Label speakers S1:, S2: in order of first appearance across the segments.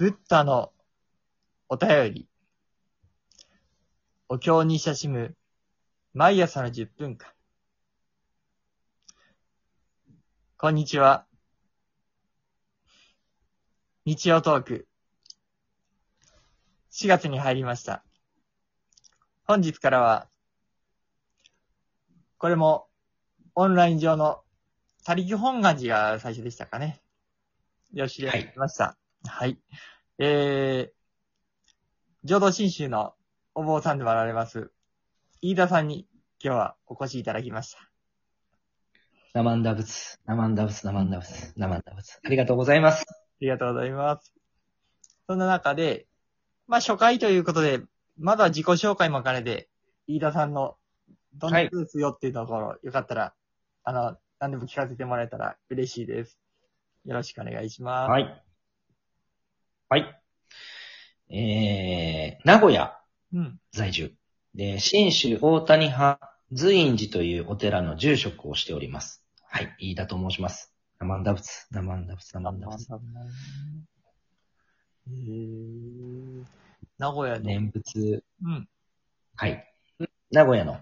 S1: ブッダのお便り。お経に親しむ毎朝の10分間。こんにちは。日曜トーク。4月に入りました。本日からは、これもオンライン上の他力本願寺が最初でしたかね。よしくお願いしました。はい。えー、浄土真宗のお坊さんでもあられます、飯田さんに今日はお越しいただきました。
S2: ナマンダ仏、ナマンダ仏、ナマンダ仏、ナマンダ仏。ありがとうございます。
S1: ありがとうございます。そんな中で、まあ初回ということで、まずは自己紹介も兼ねて、飯田さんのどんな人ですよっていうところ、よかったら、あの、何でも聞かせてもらえたら嬉しいです。よろしくお願いします。
S2: はい。はい。えー、名古屋
S1: うん。
S2: 在住。で、新州大谷派随院寺というお寺の住職をしております。はい。飯田と申します。ナマンダ仏、ナマンダ仏、ナマンダ仏。
S1: えー、名古屋の。
S2: 念仏、
S1: うん。
S2: はい。名古屋の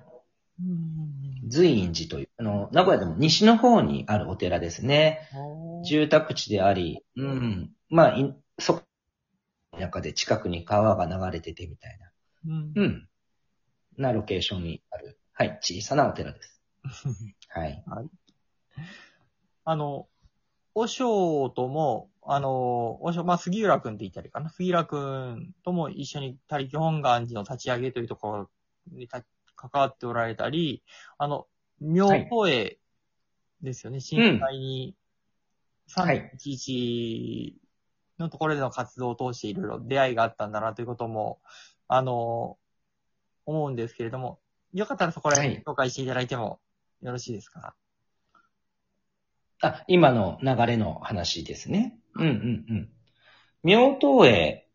S1: うん。
S2: 随院寺という、あの、名古屋でも西の方にあるお寺ですね。住宅地であり、うん。まあ、いそこ、中で近くに川が流れててみたいな。
S1: うん
S2: うん。なロケーションにある、はい、小さなお寺です。はい。
S1: あの、お尚とも、あの、お尚、まあ、杉浦くんって言ったりかな。杉浦くんとも一緒に他力本願寺の立ち上げというところにた関わっておられたり、あの、妙法会ですよね。震災に
S2: はい
S1: 311のところでの活動を通していろいろ出会いがあったんだなということも、あの、思うんですけれども、よかったらそこら辺
S2: はい
S1: 紹介していただいてもよろしいですか、
S2: あ、今の流れの話ですね。うんうんうん。妙東へ、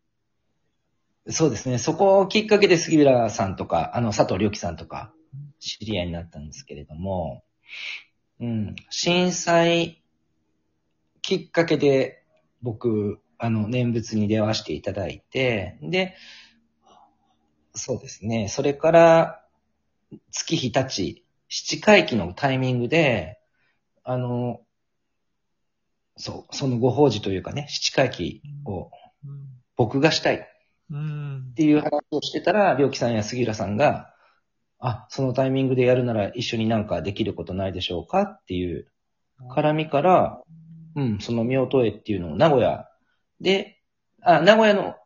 S2: そうですね。そこをきっかけで杉浦さんとか、あの、佐藤良樹さんとか、知り合いになったんですけれども、うん、震災きっかけで僕、あの、念仏に出会わせていただいて、で、そうですね。それから、月日経ち、七回忌のタイミングで、あの、そう、そのご法事というかね、七回忌を僕がしたいっ。ていう話をしてたら、良樹さんや杉浦さんが、あ、そのタイミングでやるなら一緒になんかできることないでしょうかっていう絡みから、うん、その妙東へっていうのを名古屋で、あ、名古屋の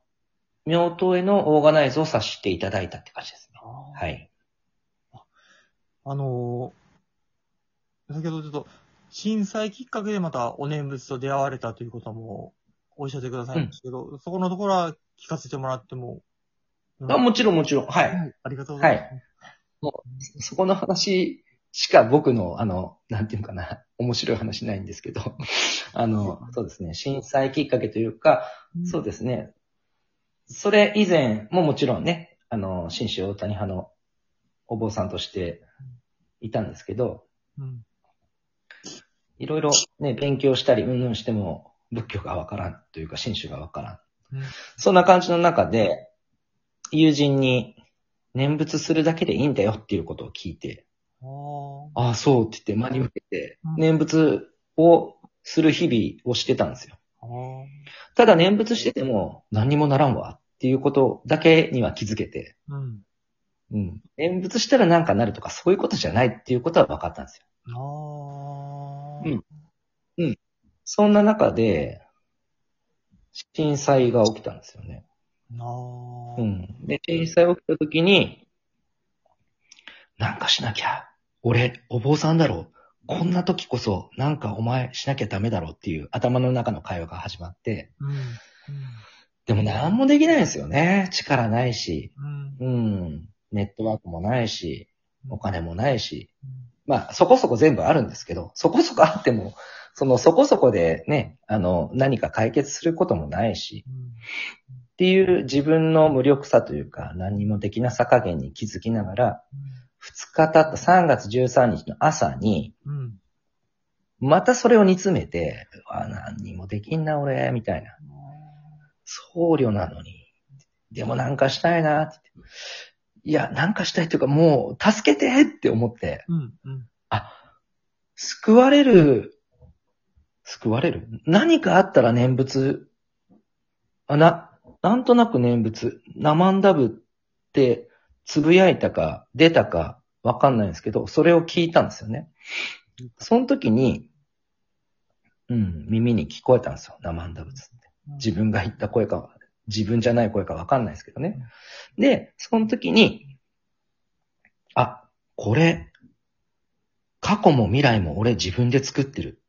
S2: 妙東へのオーガナイズをさせていただいたって感じですね。
S1: は。
S2: はいい。
S1: あのー先ほどちょっと、震災きっかけでまたお念仏と出会われたということもおっしゃってくださいましたけど、そこのところは聞かせてもらっても。
S2: あもちろんもちろん。はい。
S1: はい。ありがとうございます。
S2: そこの話しか僕の、あの、なんていうかな、面白い話ないんですけど、あの、そうですね、震災きっかけというか、そうですね、それ以前ももちろんね、あの、新州大谷派のお坊さんとしていたんですけど、
S1: うん。
S2: いろいろね、勉強したり、うんうんしても、仏教がわからんというか、新宗がわからん。
S1: うん
S2: そんな感じの中で、友人に念仏するだけでいいんだよっていうことを聞いて、
S1: あー
S2: ああ、そうって言って真に受けて
S1: うん、
S2: 念仏をする日々をしてたんですよ。ただ念仏してても何にもならんわっていうことだけには気づけて、
S1: うん。
S2: うん。念仏したらなんかなるとかそういうことじゃないっていうことは分かったんですよ。
S1: あー。
S2: うんそんな中で、震災が起きたんですよね。うん。で、震災起きた時に、なんかしなきゃ。俺、お坊さんだろ。こんな時こそ、なんかお前しなきゃダメだろっていう頭の中の会話が始まって、
S1: うん。
S2: でも何もできないんですよね。力ないし、
S1: うん。
S2: うん。ネットワークもないし、お金もないし。
S1: うん。
S2: まあ、そこそこ全部あるんですけど、そこそこあっても、そのそこそこでね、あの、何か解決することもないし、っていう自分の無力さというか、何にもできなさ加減に気づきながら、2日経った3月13日の朝に、
S1: うん。
S2: またそれを煮詰めて、うわ、何にもできんな俺、みたいな。僧侶なのに。でもなんかしたいなって言って。いや、なんかしたいっていうかもう、助けてって思って、
S1: うん。うん。
S2: 救われる、救われる？何かあったら念仏、あ、な、なんとなく念仏、ナマンダブって、つぶやいたか、出たか、わかんないんですけど、それを聞いたんですよね。その時に、うん、耳に聞こえたんですよ。ナマンダブツって。自分が言った声か、自分じゃない声かわかんないですけどね。で、その時に、あ、これ、過去も未来も俺自分で作ってる。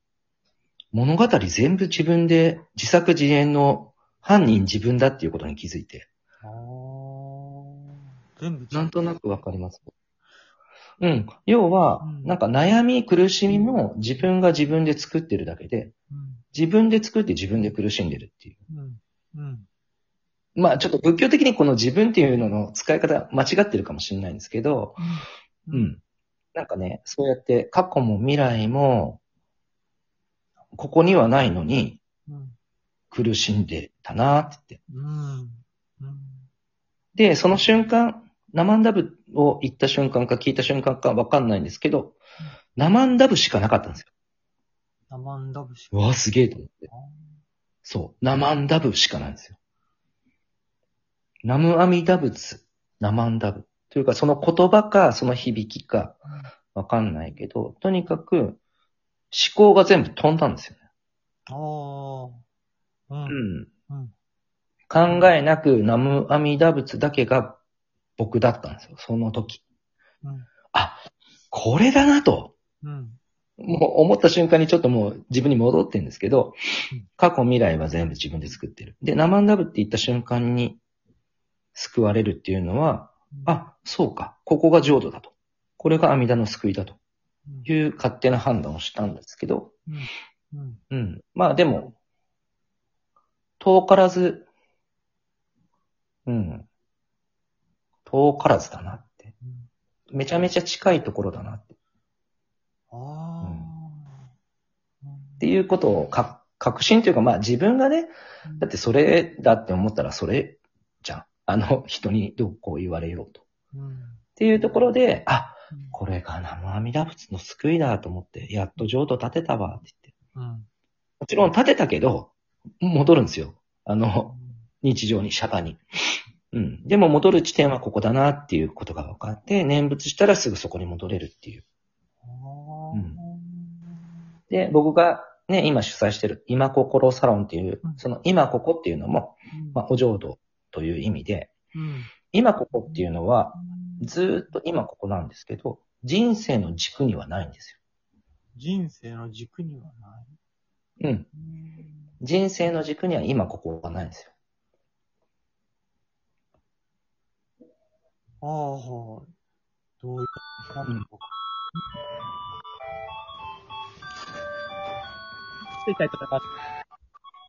S2: 物語全部自分で自作自演の犯人自分だっていうことに気づいて。
S1: 全部
S2: なんとなくわかります。うん。要は
S1: うん、
S2: なんか悩み、苦しみも自分が自分で作ってるだけで、
S1: うん。
S2: 自分で作って自分で苦しんでるっていう。
S1: うん。うん。
S2: まあちょっと仏教的にこの自分っていうのの使い方間違ってるかもしれないんですけど、
S1: う。
S2: うんん。なんかね、そうやって過去も未来も、ここにはないのに
S1: うん。
S2: 苦しんでたなって言って。
S1: うん。うん。
S2: で、その瞬間、ナマンダブを言った瞬間か聞いた瞬間かわかんないんですけど、ナマンダブしかなかったんですよ。
S1: ナマンダブシ
S2: うわ、すげえと思って。
S1: あ
S2: そう。ナマンダブしかないんですよ。ナムアミダブツ、ナマンダブ。というか、その言葉か、その響きか、わかんないけど、とにかく、思考が全部飛んだんですよね。
S1: あー。うん。
S2: うん。
S1: うん。
S2: 考えなくナムアミダ仏だけが僕だったんですよ、その時。
S1: うん。
S2: あ、これだなと。
S1: うん。
S2: もう思った瞬間にちょっともう自分に戻ってるんですけど
S1: うん、
S2: 過去未来は全部自分で作ってる。で、ナマンダブって言った瞬間に救われるっていうのは、あ、そうか、ここが浄土だと。これが阿弥陀の救いだと
S1: うん。
S2: いう勝手な判断をしたんですけど、
S1: うん。うん。
S2: うん。まあでも、遠からず、うん。遠からずだなって。めちゃめちゃ近いところだなって。
S1: ああ。
S2: っていうことをか確信というか、まあ自分がね、だってそれだって思ったらそれじゃん。あの人にどうこう言われようと。っ
S1: うん。
S2: ていうところで、あ、
S1: うん。
S2: これが南無阿弥陀仏の救いだと思って、やっと浄土立てたわって言って。
S1: うん。
S2: もちろん立てたけど、戻るんですよ。あの、日常に、釈迦に。うん。でも戻る地点はここだなっていうことが分かって、念仏したらすぐそこに戻れるっていう。で、僕がね、今主催してる今心サロンっていう
S1: うん、
S2: その今ここっていうのも、
S1: うん。
S2: まあ、お浄土という意味で、
S1: うん。
S2: 今ここっていうのは、ずーっと今ここなんですけど、人生の軸にはないんです
S1: 人生の軸にはない。
S2: よ。うん。
S1: うん
S2: 人生の軸には今ここがないんですよ。
S1: ああ、はい。どういう感じなのか。失礼いたします。